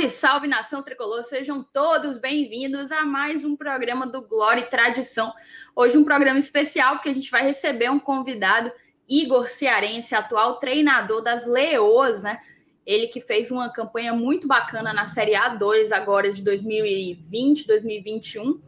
Salve, salve nação tricolor, sejam todos bem-vindos a mais um programa do Glória e Tradição. Hoje, um programa especial porque a gente vai receber um convidado, Igor Cearense, atual treinador das Leoas, né? Ele que fez uma campanha muito bacana na Série A2 agora de 2020, 2021.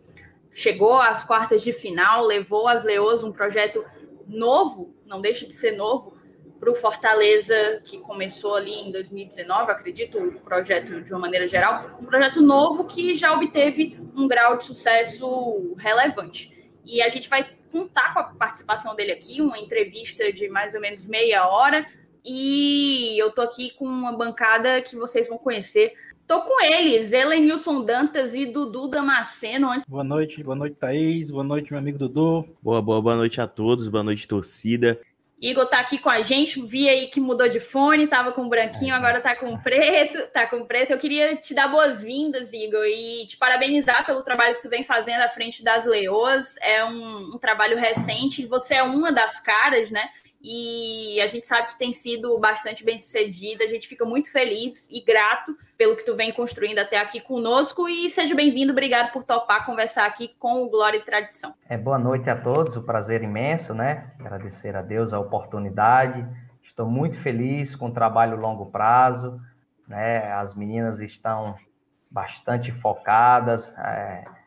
Chegou às quartas de final, levou as Leoas um projeto novo, não deixa de ser novo, para o Fortaleza, que começou ali em 2019, acredito, o projeto de uma maneira geral, um projeto novo que já obteve um grau de sucesso relevante. E a gente vai contar com a participação dele aqui, uma entrevista de mais ou menos meia hora, e eu tô aqui com uma bancada que vocês vão conhecer. Tô com eles, Elenilson Dantas e Dudu Damasceno. Boa noite, boa noite, Thaís. Boa noite, meu amigo Dudu. Boa, boa, boa noite a todos, boa noite, torcida. Igor tá aqui com a gente, vi aí que mudou de fone, tava com branquinho, agora tá com preto, tá com preto. Eu queria te dar boas-vindas, Igor, e te parabenizar pelo trabalho que tu vem fazendo à frente das Leoas. É um, um trabalho recente, você é uma das caras, né? E a gente sabe que tem sido bastante bem sucedida. A gente fica muito feliz e grato pelo que tu vem construindo até aqui conosco e seja bem-vindo. Obrigado por topar conversar aqui com o Glória e Tradição. É, boa noite a todos, o prazer imenso, né? Agradecer a Deus a oportunidade. Estou muito feliz com o trabalho longo prazo, né? As meninas estão bastante focadas. É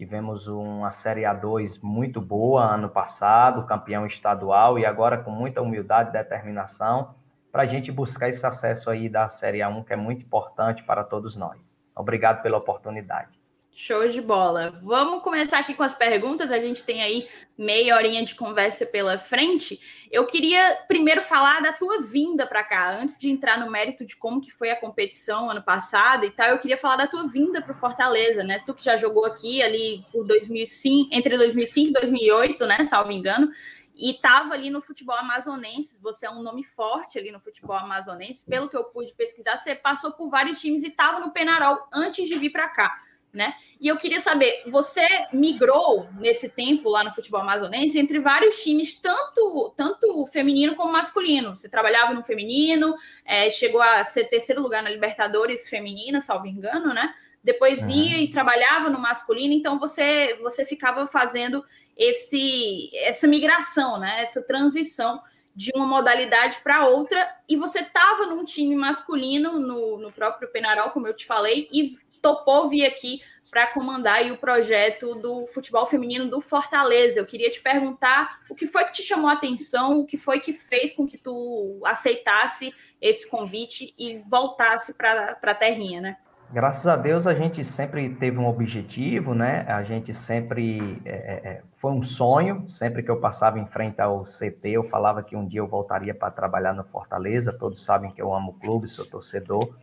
Tivemos uma Série A2 muito boa ano passado, campeão estadual, e agora com muita humildade e determinação para a gente buscar esse acesso aí da Série A1, que é muito importante para todos nós. Obrigado pela oportunidade. Show de bola. Vamos começar aqui com as perguntas. A gente tem aí meia horinha de conversa pela frente. Eu queria primeiro falar da tua vinda para cá, antes de entrar no mérito de como que foi a competição ano passado e tal. Eu queria falar da tua vinda para o Fortaleza, né? Tu que já jogou aqui ali por 2005, entre 2005 e 2008, né? Salvo engano. E estava ali no futebol amazonense. Você é um nome forte ali no futebol amazonense. Pelo que eu pude pesquisar, você passou por vários times e estava no Penarol antes de vir para cá né? E eu queria saber, você migrou nesse tempo lá no futebol amazonense entre vários times, tanto tanto feminino como masculino. Você trabalhava no feminino, é, chegou a ser terceiro lugar na Libertadores feminina, salvo engano, né? Depois uhum. ia e trabalhava no masculino, então você você ficava fazendo esse essa migração, né? Essa transição de uma modalidade para outra, e você estava num time masculino no, no próprio Penarol, como eu te falei, e topou vir aqui para comandar o projeto do futebol feminino do Fortaleza. Eu queria te perguntar o que foi que te chamou a atenção, o que foi que fez com que tu aceitasse esse convite e voltasse para a terrinha, né? Graças a Deus a gente sempre teve um objetivo, né? A gente sempre é, é, é foi um sonho. Sempre que eu passava em frente ao CT, eu falava que um dia eu voltaria para trabalhar no Fortaleza. Todos sabem que eu amo o clube, sou torcedor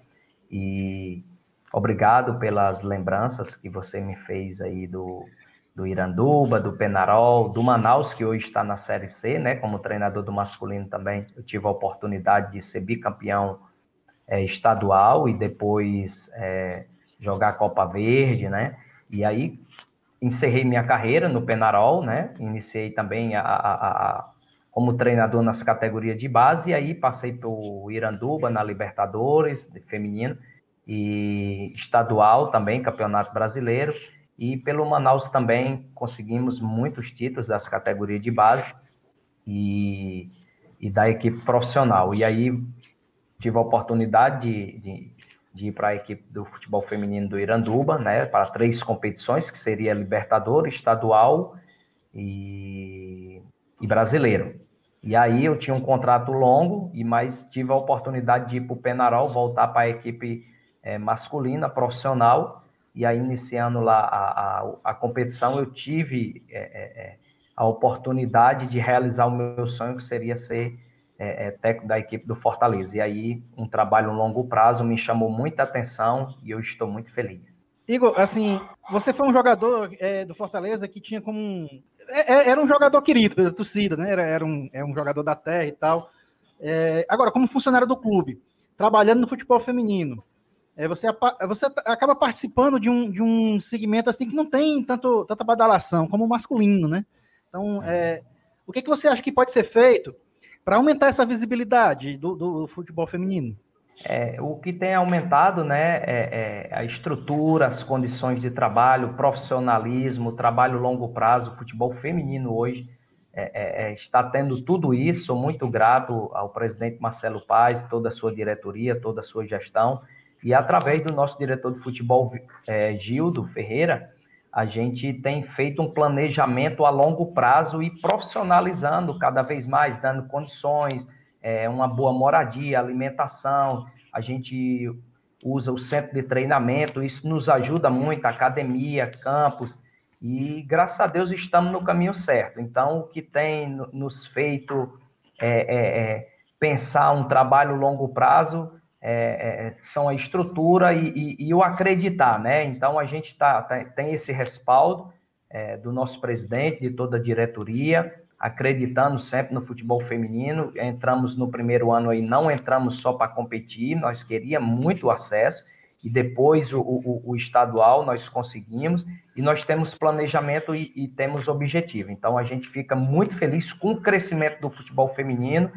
e Obrigado pelas lembranças que você me fez aí do, do Iranduba, do Penarol, do Manaus, que hoje está na Série C, né? Como treinador do masculino também, eu tive a oportunidade de ser bicampeão é, estadual e depois é, jogar Copa Verde, né? E aí encerrei minha carreira no Penarol, né? Iniciei também a, a, a, como treinador nas categorias de base e aí passei pelo Iranduba na Libertadores feminino e estadual também, Campeonato Brasileiro, e pelo Manaus também conseguimos muitos títulos das categorias de base e, e da equipe profissional. E aí tive a oportunidade de, de, de ir para a equipe do futebol feminino do Iranduba, né, para três competições, que seria Libertadores, Estadual e, e Brasileiro. E aí eu tinha um contrato longo, e mais tive a oportunidade de ir para o Penarol, voltar para a equipe é, masculina, profissional, e aí iniciando lá a, a, a competição, eu tive é, é, é a oportunidade de realizar o meu sonho, que seria ser é, é, técnico da equipe do Fortaleza. E aí, um trabalho a longo prazo me chamou muita atenção e eu estou muito feliz. Igor, assim, você foi um jogador é, do Fortaleza que tinha como um. É, era um jogador querido pela torcida, né? Era, era, um, era um jogador da terra e tal. É, agora, como funcionário do clube, trabalhando no futebol feminino, é, você, você acaba participando de um, de um segmento assim que não tem tanto, tanta badalação como o masculino, né? Então, é, o que, que você acha que pode ser feito para aumentar essa visibilidade do, do, futebol feminino? É, o que tem aumentado né, é, é, a estrutura, as condições de trabalho, profissionalismo, trabalho longo prazo, futebol feminino hoje é, é, é, está tendo tudo isso. Sou muito grato ao presidente Marcelo Paz, toda a sua diretoria, toda a sua gestão. E através do nosso diretor de futebol, Gildo Ferreira, a gente tem feito um planejamento a longo prazo e profissionalizando cada vez mais, dando condições, é, uma boa moradia, alimentação. A gente usa o centro de treinamento, isso nos ajuda muito, academia, campos, e graças a Deus estamos no caminho certo. Então, o que tem nos feito é, é, é pensar um trabalho longo prazo é, é, são a estrutura e, e, e, o acreditar, né? Então a gente tá, tá tem esse respaldo é, do nosso presidente, de toda a diretoria, acreditando sempre no futebol feminino. Entramos no primeiro ano aí, não entramos só para competir, nós queríamos muito acesso e depois o, o, o, estadual nós conseguimos e nós temos planejamento e, e temos objetivo. Então a gente fica muito feliz com o crescimento do futebol feminino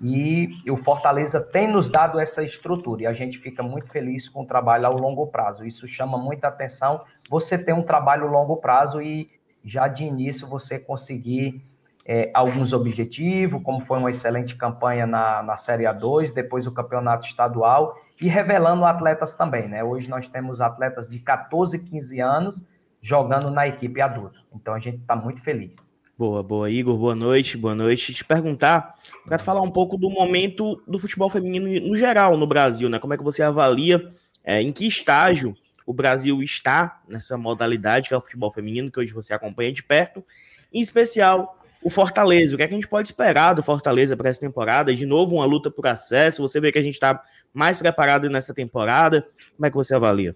e o Fortaleza tem nos dado essa estrutura e a gente fica muito feliz com o trabalho ao longo prazo. Isso chama muita atenção. Você tem um trabalho a longo prazo e já de início você conseguir é, alguns objetivos, como foi uma excelente campanha na, na Série A2, depois o campeonato estadual e revelando atletas também, né? Hoje nós temos atletas de 14, 15 anos jogando na equipe adulta. Então a gente está muito feliz. Boa, boa, Igor. Boa noite, boa noite. Te perguntar, para falar um pouco do momento do futebol feminino no geral no Brasil, né? Como é que você avalia, é, em que estágio o Brasil está nessa modalidade que é o futebol feminino, que hoje você acompanha de perto, em especial o Fortaleza. O que, é que a gente pode esperar do Fortaleza para essa temporada? De novo, uma luta por acesso. Você vê que a gente está mais preparado nessa temporada. Como é que você avalia?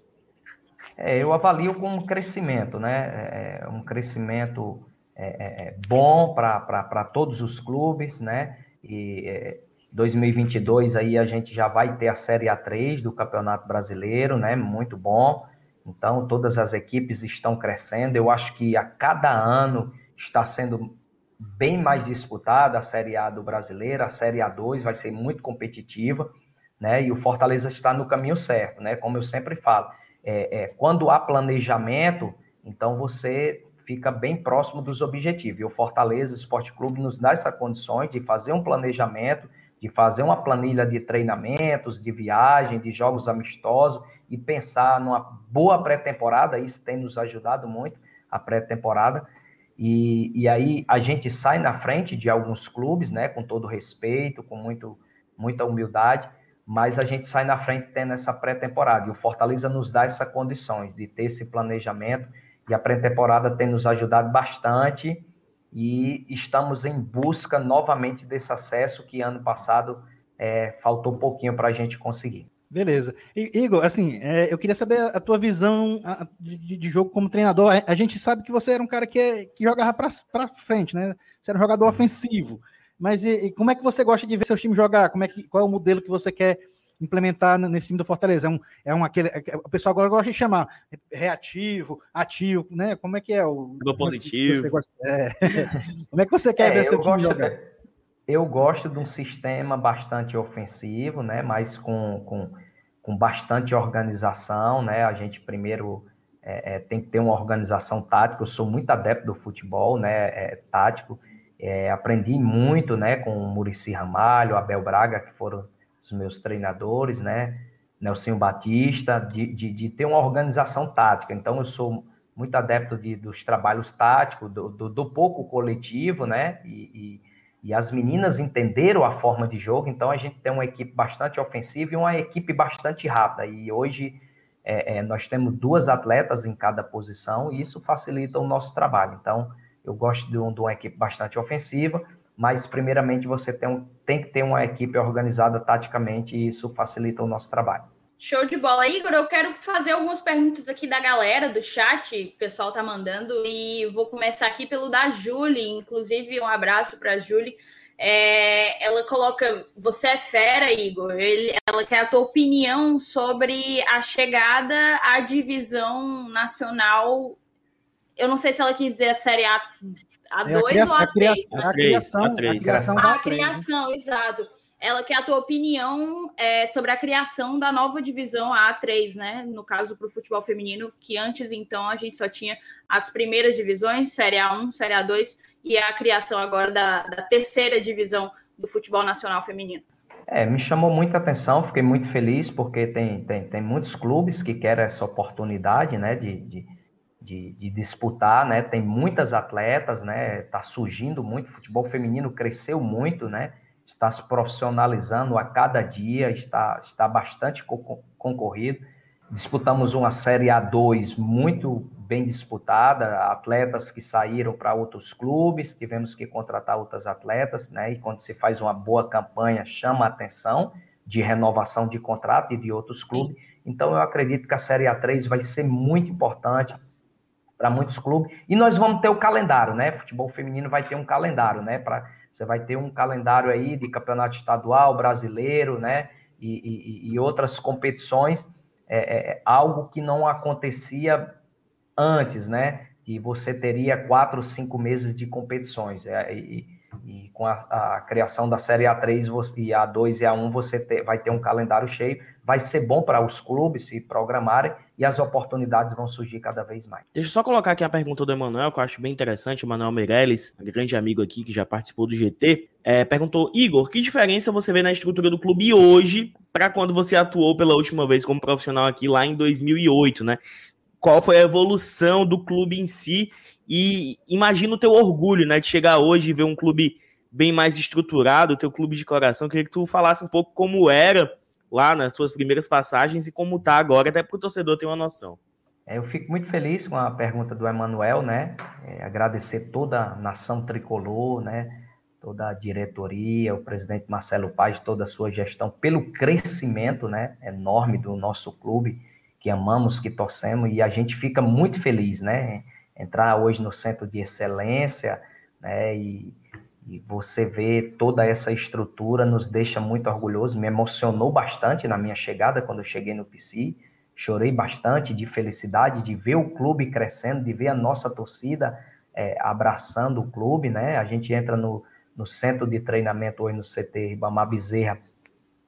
É, eu avalio com crescimento, né? É, um crescimento é, é, é bom para todos os clubes, né? E é, 2022 aí a gente já vai ter a Série A3 do Campeonato Brasileiro, né? Muito bom. Então, todas as equipes estão crescendo. Eu acho que a cada ano está sendo bem mais disputada a Série A do Brasileiro, a Série A2 vai ser muito competitiva, né? E o Fortaleza está no caminho certo, né? Como eu sempre falo, é, é, quando há planejamento, então você fica bem próximo dos objetivos. E o Fortaleza Esporte Clube nos dá essa condições de fazer um planejamento, de fazer uma planilha de treinamentos, de viagem, de jogos amistosos e pensar numa boa pré-temporada. Isso tem nos ajudado muito, a pré-temporada. E, e aí a gente sai na frente de alguns clubes, né, com todo respeito, com muito, muita humildade, mas a gente sai na frente tendo essa pré-temporada. E o Fortaleza nos dá essas condições de ter esse planejamento e a pré-temporada tem nos ajudado bastante e estamos em busca novamente desse acesso que ano passado é, faltou um pouquinho para a gente conseguir. Beleza. I, Igor, assim, é, eu queria saber a tua visão de, de, jogo como treinador. A, a, gente sabe que você era um cara que, é, que jogava para frente, né? Você era um jogador ofensivo. Mas e, e como é que você gosta de ver seu time jogar? Como é que, qual é o modelo que você quer implementar nesse time do Fortaleza? É um, é um aquele, é, o pessoal agora gosta de chamar reativo, ativo, né? Como é que é o do positivo? É, como é que você quer é, ver seu time jogar? Eu gosto de um sistema bastante ofensivo, né? Mas com, com, com bastante organização, né? A gente primeiro é, é, tem que ter uma organização tática. Eu sou muito adepto do futebol, né? É, tático. É, aprendi muito, né? Com o Murici Ramalho, Abel Braga, que foram os meus treinadores, né? Nelson Batista, de, de, de, ter uma organização tática. Então, eu sou muito adepto de, dos trabalhos táticos, do, do, do pouco coletivo, né? E, e, e, as meninas entenderam a forma de jogo, então a gente tem uma equipe bastante ofensiva e uma equipe bastante rápida. E hoje é, é, nós temos duas atletas em cada posição e isso facilita o nosso trabalho. Então, eu gosto de, um, de uma equipe bastante ofensiva mas primeiramente você tem, um, tem que ter uma equipe organizada taticamente e isso facilita o nosso trabalho. Show de bola, Igor. Eu quero fazer algumas perguntas aqui da galera do chat, o pessoal tá mandando, e vou começar aqui pelo da Julie, inclusive um abraço para a Julie. É, ela coloca: Você é fera, Igor. Ele, ela quer a tua opinião sobre a chegada à divisão nacional. Eu não sei se ela quis dizer a Série A a 2 é ou a 3? A criação, a, criação, a criação, a criação, exato. ela quer a tua opinião é, sobre a criação da nova divisão A3, né? No caso, para o futebol feminino, que antes, então, a gente só tinha as primeiras divisões, Série A1, Série A2, e a criação agora da, da terceira divisão do futebol nacional feminino. É, me chamou muita atenção, fiquei muito feliz, porque tem, tem, tem muitos clubes que querem essa oportunidade, né, de, de, de, de disputar, né, tem muitas atletas, né, tá surgindo muito, o futebol feminino cresceu muito, né, está se profissionalizando a cada dia, está, está bastante concorrido. Disputamos uma Série A2 muito bem disputada, atletas que saíram para outros clubes, tivemos que contratar outras atletas, né? E quando se faz uma boa campanha, chama a atenção de renovação de contrato e de outros clubes. Então, eu acredito que a Série A3 vai ser muito importante para muitos clubes. E nós vamos ter o calendário, né? Futebol feminino vai ter um calendário, né? Para você vai ter um calendário aí de campeonato estadual, brasileiro, né? E, e, e outras competições, é, é, é, algo que não acontecia antes, né? Que você teria quatro, cinco meses de competições. É, e, e com a, a, criação da Série A3 você, e A2 e A1, você ter, vai ter um calendário cheio. Vai ser bom para os clubes se programarem e as oportunidades vão surgir cada vez mais. Deixa eu só colocar aqui a pergunta do Emanuel, que eu acho bem interessante. Emanuel Meirelles, grande amigo aqui que já participou do GT, é, perguntou: Igor, que diferença você vê na estrutura do clube hoje para quando você atuou pela última vez como profissional aqui lá em 2008, né? Qual foi a evolução do clube em si? E imagina o teu orgulho, né, de chegar hoje e ver um clube bem mais estruturado, o teu clube de coração. Eu queria que tu falasse um pouco como era lá nas suas primeiras passagens e como está agora, até para o torcedor ter uma noção. É, eu fico muito feliz com a pergunta do Emanuel, né? É, agradecer toda a nação tricolor, né? Toda a diretoria, o presidente Marcelo Paz, toda a sua gestão, pelo crescimento, né? Enorme do nosso clube, que amamos, que torcemos, e a gente fica muito feliz, né? Entrar hoje no centro de excelência, né? E e você ver toda essa estrutura nos deixa muito orgulhoso. Me emocionou bastante na minha chegada, quando eu cheguei no PC. Chorei bastante de felicidade de ver o clube crescendo, de ver a nossa torcida é, abraçando o clube, né? A gente entra no, no centro de treinamento hoje no CT Ribamar Bezerra,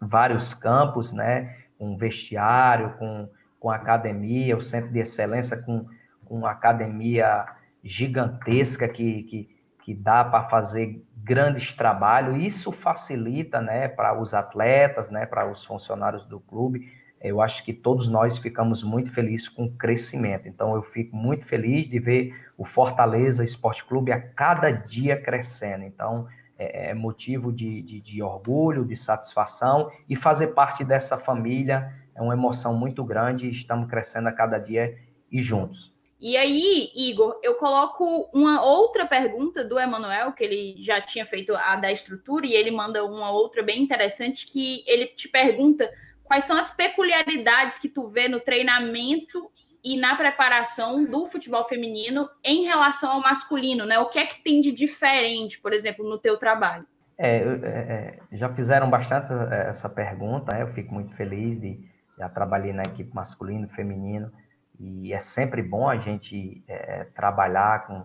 vários campos, né? Com vestiário, com, com academia, o centro de excelência com, com academia gigantesca que, que que dá para fazer grandes trabalhos. Isso facilita, né, para os atletas, né, para os funcionários do clube. Eu acho que todos nós ficamos muito felizes com o crescimento. Então, eu fico muito feliz de ver o Fortaleza Esporte Clube a cada dia crescendo. Então, é, é motivo de, de, de orgulho, de satisfação e fazer parte dessa família é uma emoção muito grande. Estamos crescendo a cada dia e juntos. E aí, Igor, eu coloco uma outra pergunta do Emanuel, que ele já tinha feito a da estrutura, e ele manda uma outra bem interessante, que ele te pergunta quais são as peculiaridades que tu vê no treinamento e na preparação do futebol feminino em relação ao masculino, né? O que é que tem de diferente, por exemplo, no teu trabalho? É, é, é já fizeram bastante é, essa pergunta, né? eu fico muito feliz de já trabalhei na equipe masculino, feminino, e é sempre bom a gente é, trabalhar com,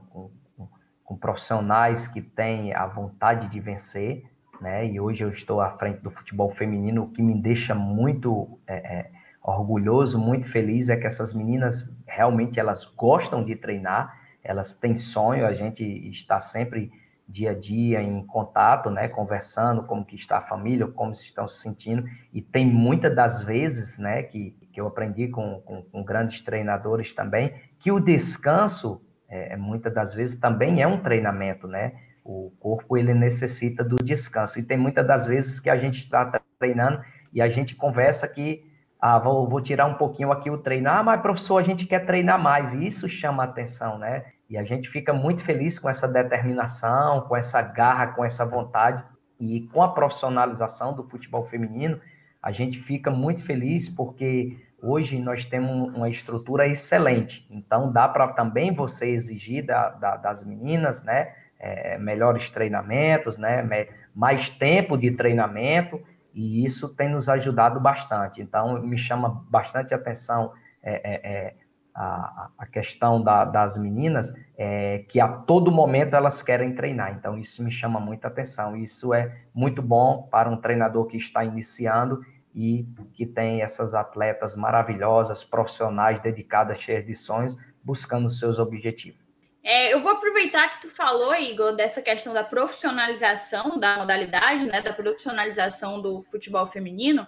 com, com, profissionais que têm a vontade de vencer, né? E hoje eu estou à frente do futebol feminino, o que me deixa muito é, é, orgulhoso, muito feliz é que essas meninas realmente elas gostam de treinar, elas têm sonho, a gente está sempre dia a dia em contato, né, conversando como que está a família, como se estão se sentindo, e tem muitas das vezes, né, que, que eu aprendi com, com, com grandes treinadores também, que o descanso, é, é, muitas das vezes, também é um treinamento, né, o corpo, ele necessita do descanso, e tem muitas das vezes que a gente está treinando e a gente conversa que, ah, vou, vou tirar um pouquinho aqui o treino, ah, mas professor, a gente quer treinar mais, e isso chama atenção, né, e a gente fica muito feliz com essa determinação, com essa garra, com essa vontade e com a profissionalização do futebol feminino, a gente fica muito feliz porque hoje nós temos uma estrutura excelente. Então dá para também você exigir da, da, das meninas, né, é, melhores treinamentos, né, mais tempo de treinamento e isso tem nos ajudado bastante. Então me chama bastante atenção é, é, é a, a questão da, das meninas é que a todo momento elas querem treinar. Então, isso me chama muita atenção. Isso é muito bom para um treinador que está iniciando e que tem essas atletas maravilhosas, profissionais, dedicadas, cheias de sonhos, buscando seus objetivos. É, eu vou aproveitar que tu falou, Igor, dessa questão da profissionalização da modalidade, né, da profissionalização do futebol feminino,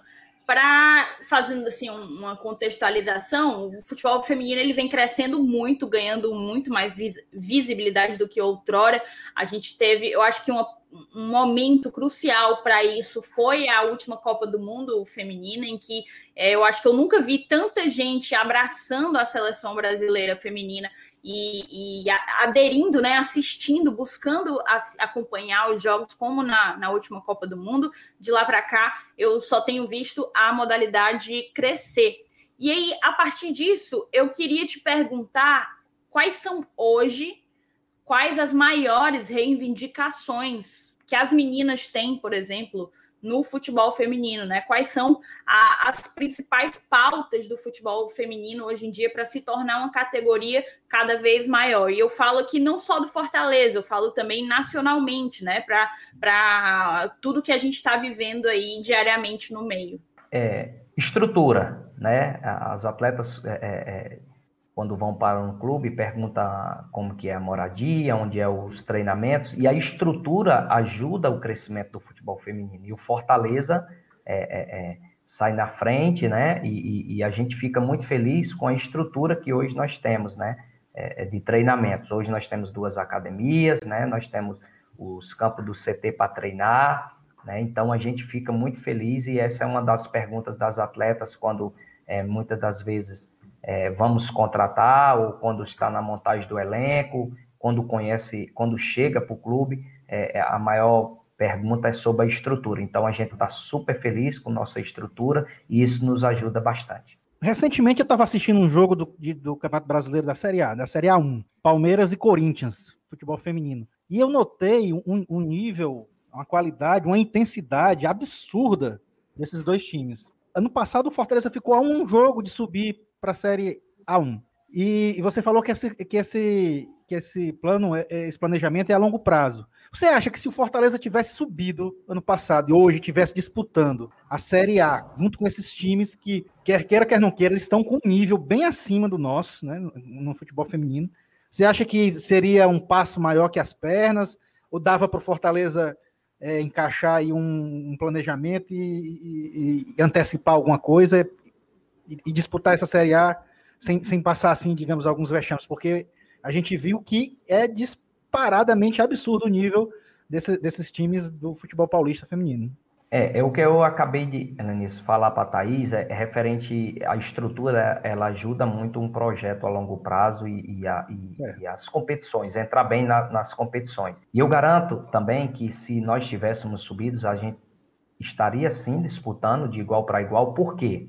para fazendo assim uma contextualização, o futebol feminino ele vem crescendo muito, ganhando muito mais visibilidade do que outrora. A gente teve, eu acho que uma um momento crucial para isso foi a última Copa do Mundo feminina, em que é, eu acho que eu nunca vi tanta gente abraçando a seleção brasileira feminina e, e aderindo, né, assistindo, buscando acompanhar os jogos, como na, na última Copa do Mundo. De lá para cá, eu só tenho visto a modalidade crescer. E aí, a partir disso, eu queria te perguntar quais são hoje quais as maiores reivindicações que as meninas têm, por exemplo, no futebol feminino, né? Quais são a, as principais pautas do futebol feminino hoje em dia para se tornar uma categoria cada vez maior? E eu falo aqui não só do Fortaleza, eu falo também nacionalmente, né? Para tudo que a gente está vivendo aí diariamente no meio. É, estrutura, né? As atletas é, é, é quando vão para um clube, pergunta como que é a moradia, onde é os treinamentos, e a estrutura ajuda o crescimento do futebol feminino. E o Fortaleza é, é, é, sai na frente, né? E, e, e, a gente fica muito feliz com a estrutura que hoje nós temos, né? É, é de treinamentos. Hoje nós temos duas academias, né? Nós temos os campos do CT para treinar, né? Então a gente fica muito feliz e essa é uma das perguntas das atletas quando é, muitas das vezes é, vamos contratar, ou quando está na montagem do elenco, quando conhece, quando chega para o clube, é, é, a maior pergunta é sobre a estrutura. Então a gente está super feliz com nossa estrutura e isso nos ajuda bastante. Recentemente eu estava assistindo um jogo do, de, do Campeonato Brasileiro da Série A, da Série A1, Palmeiras e Corinthians, futebol feminino. E eu notei um, um nível, uma qualidade, uma intensidade absurda desses dois times. Ano passado o Fortaleza ficou a um jogo de subir para a Série A1. E, e, você falou que esse, que esse, que esse plano, é, é, esse planejamento é a longo prazo. Você acha que se o Fortaleza tivesse subido ano passado e hoje estivesse disputando a Série A, junto com esses times que, quer queira, quer não queira, eles estão com um nível bem acima do nosso, né, no futebol feminino, você acha que seria um passo maior que as pernas? Ou dava para o Fortaleza é, encaixar aí um, um planejamento e, e, e, antecipar alguma coisa e, e, disputar essa Série A sem, sem passar, assim, digamos, alguns vexames, porque a gente viu que é disparadamente absurdo o nível desse, desses times do futebol paulista feminino. É, é o que eu acabei de, Elanis, falar para a Thaís, é, é, referente à estrutura, ela ajuda muito um projeto a longo prazo e, e, a, e, é. e as competições, entrar bem na, nas competições. E eu garanto também que se nós tivéssemos subidos, a gente estaria sim disputando de igual para igual, por quê?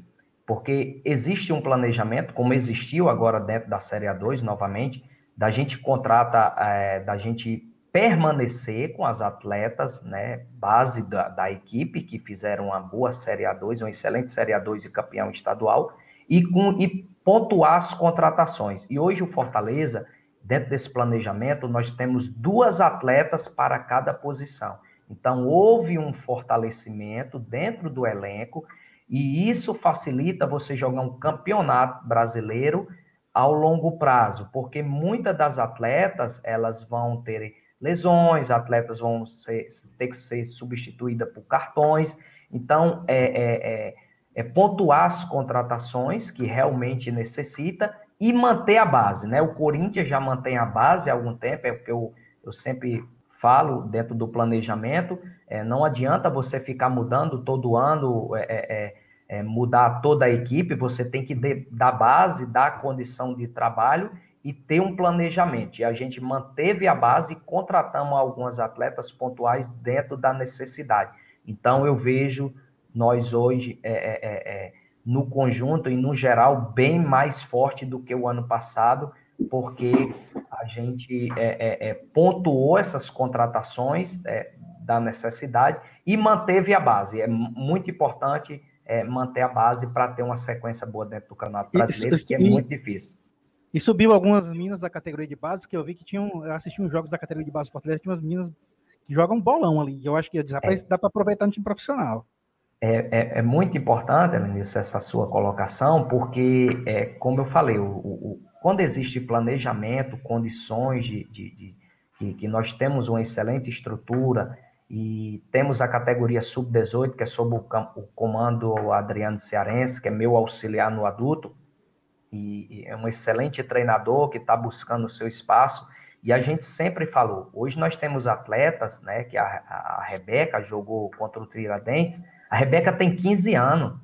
porque existe um planejamento, como existiu agora dentro da Série A2, novamente, da gente contrata, é, da gente permanecer com as atletas, né, base da, da, equipe, que fizeram uma boa Série A2, uma excelente Série A2 e campeão estadual, e, com, e pontuar as contratações. E hoje o Fortaleza, dentro desse planejamento, nós temos duas atletas para cada posição. Então, houve um fortalecimento dentro do elenco e isso facilita você jogar um campeonato brasileiro ao longo prazo, porque muitas das atletas elas vão ter lesões, atletas vão ser, ter que ser substituídas por cartões. Então, é, é, é, é, pontuar as contratações que realmente necessita e manter a base. Né? O Corinthians já mantém a base há algum tempo, é porque eu, eu sempre falo dentro do planejamento, é, não adianta você ficar mudando todo ano, é, é, é mudar toda a equipe, você tem que de, dar base, dar condição de trabalho e ter um planejamento. E a gente manteve a base e contratamos algumas atletas pontuais dentro da necessidade. Então, eu vejo nós hoje, é, é, é, é no conjunto e no geral, bem mais forte do que o ano passado, porque a gente é, é, pontuou essas contratações da necessidade e manteve a base. É muito importante é, manter a base para ter uma sequência boa dentro do Campeonato Brasileiro, isso, isso, que é e, muito difícil. E subiu algumas meninas da categoria de base, que eu vi que tinham. Eu assisti uns jogos da categoria de base Fortaleza, tinha umas meninas que jogam bolão ali. Eu acho que rapaz, é. dá para aproveitar no time profissional. É, é, é muito importante, Elenilson, essa sua colocação, porque, é, como eu falei, o, o, quando existe planejamento, condições de, de, de que, que, nós temos uma excelente estrutura e temos a categoria sub-18, que é sob o, o comando Adriano Cearense, que é meu auxiliar no adulto, e, é um excelente treinador que está buscando o seu espaço. E a gente sempre falou, hoje nós temos atletas, né, que a, a Rebeca jogou contra o Tiradentes, a Rebeca tem 15 anos,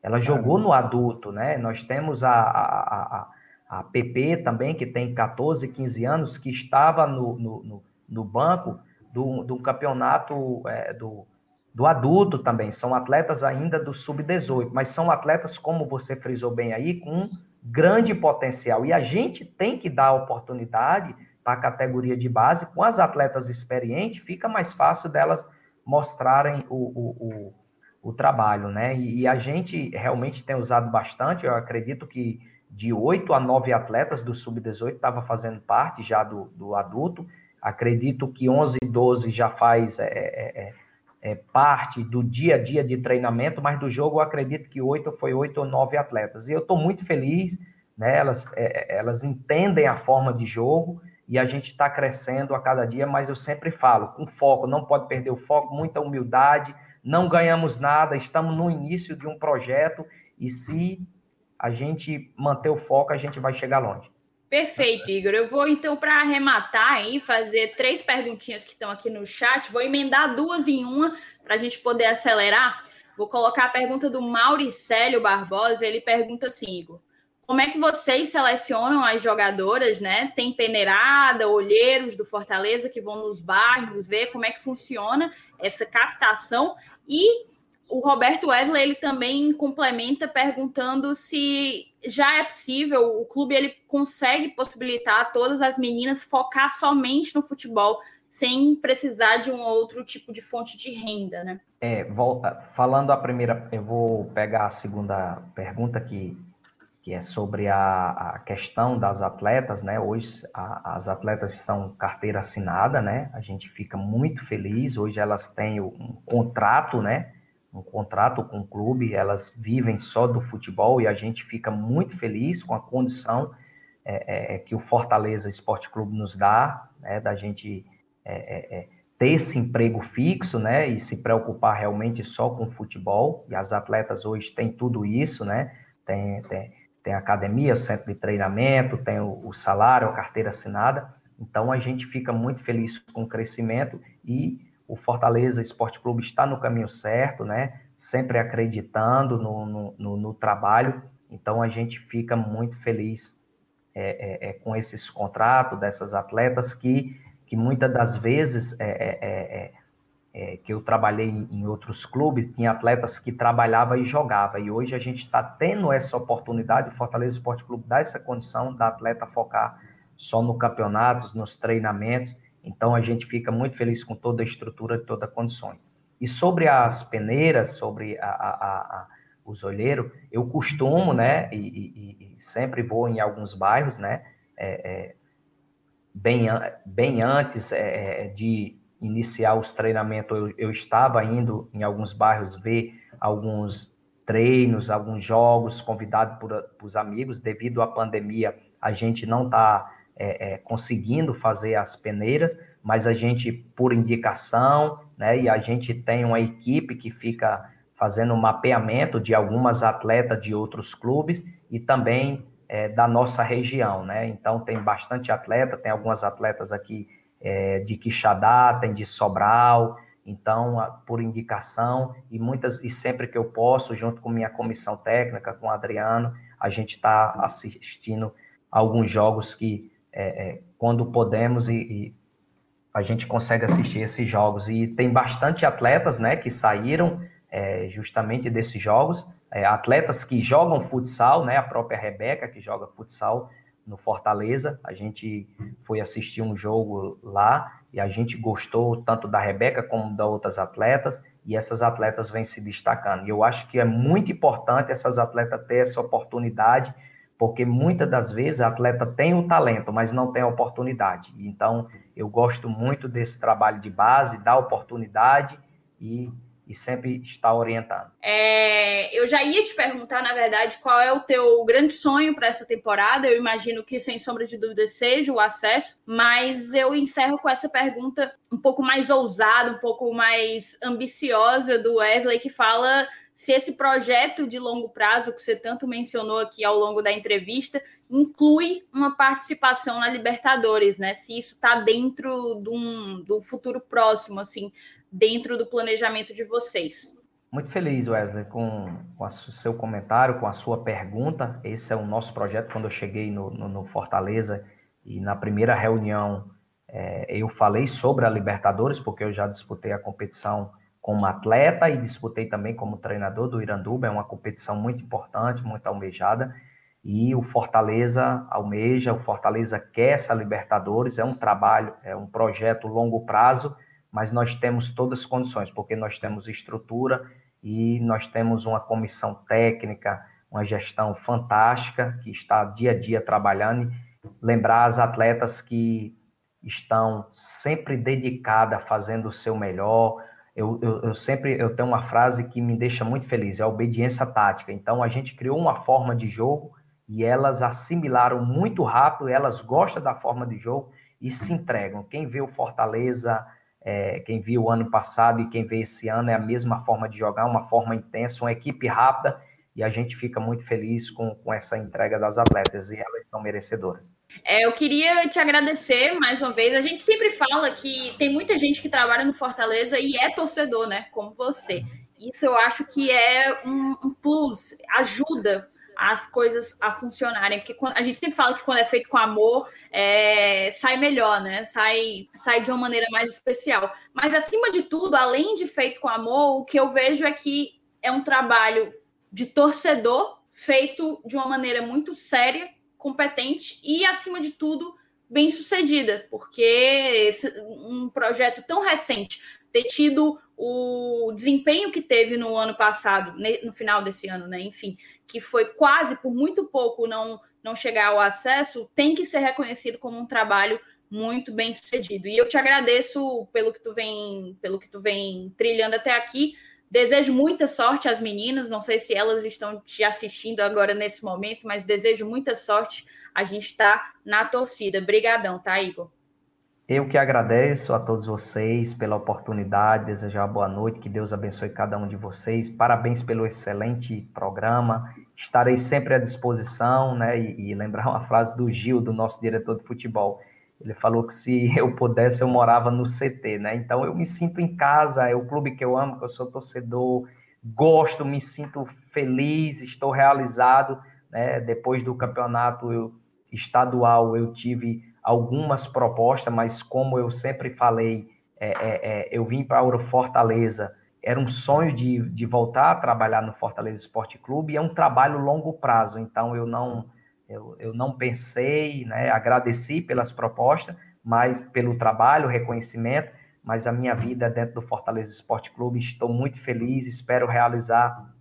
ela jogou no adulto, né, nós temos a, a, a, a PP também, que tem 14, 15 anos, que estava no, no, no, no banco do, do campeonato é, do, do adulto também, são atletas ainda do sub-18, mas são atletas, como você frisou bem aí, com grande potencial. E a gente tem que dar oportunidade para a categoria de base. Com as atletas experientes, fica mais fácil delas mostrarem o, o, o, o trabalho, né? E, e, a gente realmente tem usado bastante. Eu acredito que de oito a nove atletas do sub-18 estava fazendo parte já do, do adulto. Acredito que 11 e 12 já faz. É, é, é é, parte do dia a dia de treinamento, mas do jogo eu acredito que oito foi oito ou nove atletas. E eu estou muito feliz, né? Elas, é, elas entendem a forma de jogo e a gente está crescendo a cada dia, mas eu sempre falo, com foco, não pode perder o foco, muita humildade, não ganhamos nada, estamos no início de um projeto e se a gente manter o foco, a gente vai chegar longe. Perfeito, Igor. Eu vou então para arrematar aí, fazer três perguntinhas que estão aqui no chat. Vou emendar duas em uma para a gente poder acelerar. Vou colocar a pergunta do Mauricélio Barbosa. Ele pergunta assim, Igor: como é que vocês selecionam as jogadoras, né? Tem peneirada, olheiros do Fortaleza que vão nos bairros ver como é que funciona essa captação e o Roberto Wesley ele também complementa perguntando se já é possível, o clube ele consegue possibilitar todas as meninas focar somente no futebol sem precisar de um outro tipo de fonte de renda, né? É, volta, falando a primeira, eu vou pegar a segunda pergunta que, que é sobre a, a questão das atletas, né? Hoje a, as atletas são carteira assinada, né? A gente fica muito feliz, hoje elas têm um contrato, né? Um contrato com o clube, elas vivem só do futebol e a gente fica muito feliz com a condição é, é, é que o Fortaleza Esporte Clube nos dá, né, da gente é, é, é, ter esse emprego fixo, né, e se preocupar realmente só com o futebol, e as atletas hoje têm tudo isso, né, tem, tem, tem academia, o centro de treinamento, tem o, o salário, a carteira assinada, então a gente fica muito feliz com o crescimento e o Fortaleza Esporte Clube está no caminho certo, né? Sempre acreditando no, no, no, no trabalho. Então a gente fica muito feliz é, é, é, com esses contratos dessas atletas que, que muitas das vezes é, é, é, que eu trabalhei em outros clubes, tinha atletas que trabalhava e jogava. E hoje a gente está tendo essa oportunidade, o Fortaleza Esporte Clube dá essa condição da atleta focar só no campeonatos, nos treinamentos. Então a gente fica muito feliz com toda a estrutura, toda a condições. E sobre as peneiras, sobre a, a, a, os olheiros, eu costumo, né, e, e, e, sempre vou em alguns bairros, né, é, é, bem, bem antes é, é, de iniciar os treinamentos, eu, eu estava indo em alguns bairros ver alguns treinos, alguns jogos, convidado por os amigos, devido à pandemia, a gente não está é, é, conseguindo fazer as peneiras, mas a gente, por indicação, né, e a gente tem uma equipe que fica fazendo mapeamento de algumas atletas de outros clubes e também é, da nossa região, né? Então tem bastante atleta, tem algumas atletas aqui é, de Quixadá, tem de Sobral, então por indicação e muitas e sempre que eu posso, junto com minha comissão técnica, com o Adriano, a gente está assistindo alguns jogos que é, é, quando podemos e, e, a gente consegue assistir esses jogos. E tem bastante atletas né, que saíram é, justamente desses jogos, é, atletas que jogam futsal, né, a própria Rebeca, que joga futsal no Fortaleza. A gente foi assistir um jogo lá e a gente gostou tanto da Rebeca como das outras atletas, e essas atletas vêm se destacando. E eu acho que é muito importante essas atletas ter essa oportunidade porque muitas das vezes a atleta tem o talento, mas não tem a oportunidade. Então, eu gosto muito desse trabalho de base, da oportunidade e e sempre está orientando. É, eu já ia te perguntar, na verdade, qual é o teu grande sonho para essa temporada. Eu imagino que, sem sombra de dúvida, seja o acesso, mas eu encerro com essa pergunta um pouco mais ousada, um pouco mais ambiciosa do Wesley, que fala se esse projeto de longo prazo que você tanto mencionou aqui ao longo da entrevista inclui uma participação na Libertadores, né? Se isso está dentro de um, de um futuro próximo, assim, dentro do planejamento de vocês. Muito feliz, Wesley, com, o seu comentário, com a sua pergunta. Esse é o nosso projeto. Quando eu cheguei no, no, no Fortaleza e na primeira reunião é, eu falei sobre a Libertadores, porque eu já disputei a competição como atleta e disputei também como treinador do Iranduba. É uma competição muito importante, muito almejada. E o Fortaleza almeja, o Fortaleza quer essa Libertadores. É um trabalho, é um projeto longo prazo mas nós temos todas as condições, porque nós temos estrutura e nós temos uma comissão técnica, uma gestão fantástica que está dia a dia trabalhando. Lembrar as atletas que estão sempre dedicadas, fazendo o seu melhor. Eu, eu, eu, sempre eu tenho uma frase que me deixa muito feliz, é a obediência tática. Então a gente criou uma forma de jogo e elas assimilaram muito rápido, elas gostam da forma de jogo e se entregam. Quem vê o Fortaleza é, quem viu o ano passado e quem vê esse ano é a mesma forma de jogar, uma forma intensa, uma equipe rápida, e a gente fica muito feliz com, com essa entrega das atletas, e elas são merecedoras. É, eu queria te agradecer mais uma vez. A gente sempre fala que tem muita gente que trabalha no Fortaleza e é torcedor, né? Como você. Isso eu acho que é um, um plus, ajuda as coisas a funcionarem. Porque a gente sempre fala que quando é feito com amor, é, sai melhor, né? Sai, sai de uma maneira mais especial. Mas, acima de tudo, além de feito com amor, o que eu vejo é que é um trabalho de torcedor feito de uma maneira muito séria, competente e, acima de tudo, bem sucedida, porque esse, um projeto tão recente ter tido o desempenho que teve no ano passado, no final desse ano, né? Enfim, que foi quase por muito pouco não não chegar ao acesso, tem que ser reconhecido como um trabalho muito bem sucedido. E eu te agradeço pelo que tu vem, pelo que tu vem trilhando até aqui. Desejo muita sorte às meninas. Não sei se elas estão te assistindo agora nesse momento, mas desejo muita sorte. A gente está na torcida. Obrigadão, tá, Igor? Eu que agradeço a todos vocês pela oportunidade, desejar boa noite, que Deus abençoe cada um de vocês. Parabéns pelo excelente programa. Estarei sempre à disposição, né? E, e lembrar uma frase do Gil, do nosso diretor de futebol. Ele falou que se eu pudesse, eu morava no CT, né? Então eu me sinto em casa, é o clube que eu amo, que eu sou torcedor, gosto, me sinto feliz, estou realizado. Né? Depois do campeonato eu, estadual, eu tive algumas propostas, mas como eu sempre falei, é, é, é, eu vim para o Fortaleza, era um sonho de, de voltar a trabalhar no Fortaleza Esporte Clube, e é um trabalho longo prazo, então eu não, eu, eu não pensei, né, agradeci pelas propostas, mas pelo trabalho, reconhecimento, mas a minha vida dentro do Fortaleza Esporte Clube, estou muito feliz, espero realizar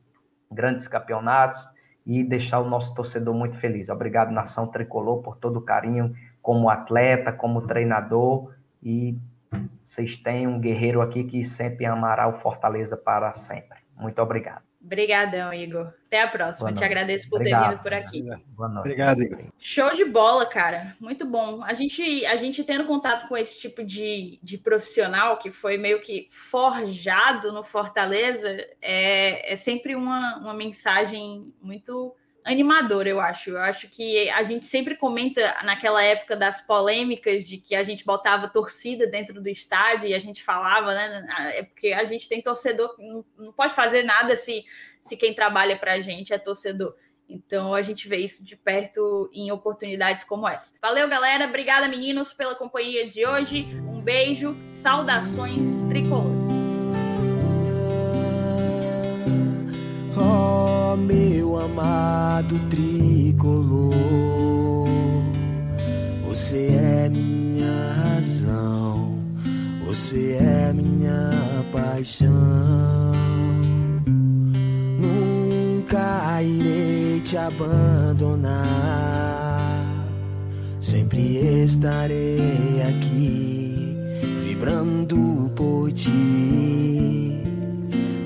grandes campeonatos e deixar o nosso torcedor muito feliz. Obrigado, Nação Tricolor, por todo o carinho como atleta, como treinador e vocês têm um guerreiro aqui que sempre amará o Fortaleza para sempre. Muito obrigado. Obrigadão, Igor. Até a próxima. Te agradeço por Obrigado. ter vindo por aqui. Boa noite. Obrigado, Igor. Show de bola, cara. Muito bom. A gente, a gente tendo contato com esse tipo de, de profissional que foi meio que forjado no Fortaleza, é, é sempre uma, uma mensagem muito animador, eu acho. Eu acho que a gente sempre comenta naquela época das polêmicas de que a gente botava torcida dentro do estádio e a gente falava, né? É porque a gente tem torcedor, não, pode fazer nada se, se quem trabalha para a gente é torcedor. Então a gente vê isso de perto em oportunidades como essa. Valeu, galera. Obrigada, meninos, pela companhia de hoje. Um beijo. Saudações tricolor. Meu amado tricolor, você é minha razão, você é minha paixão. Nunca irei te abandonar. Sempre estarei aqui, vibrando por ti.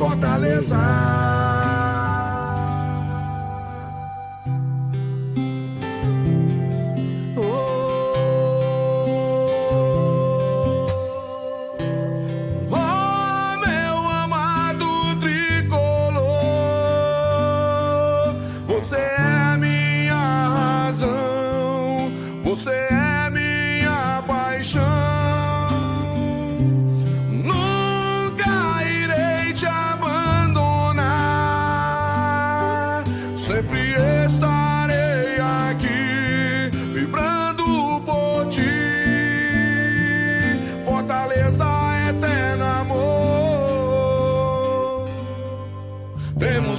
Fortaleza.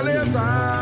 Fortaleza.